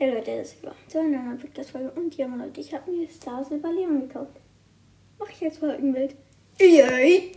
Hey Leute, das war zu einer neuen Podcast-Folge. Und ja, Leute, ich habe mir Stars Leon gekauft. Mach ich jetzt mal Folgenbild. Yay!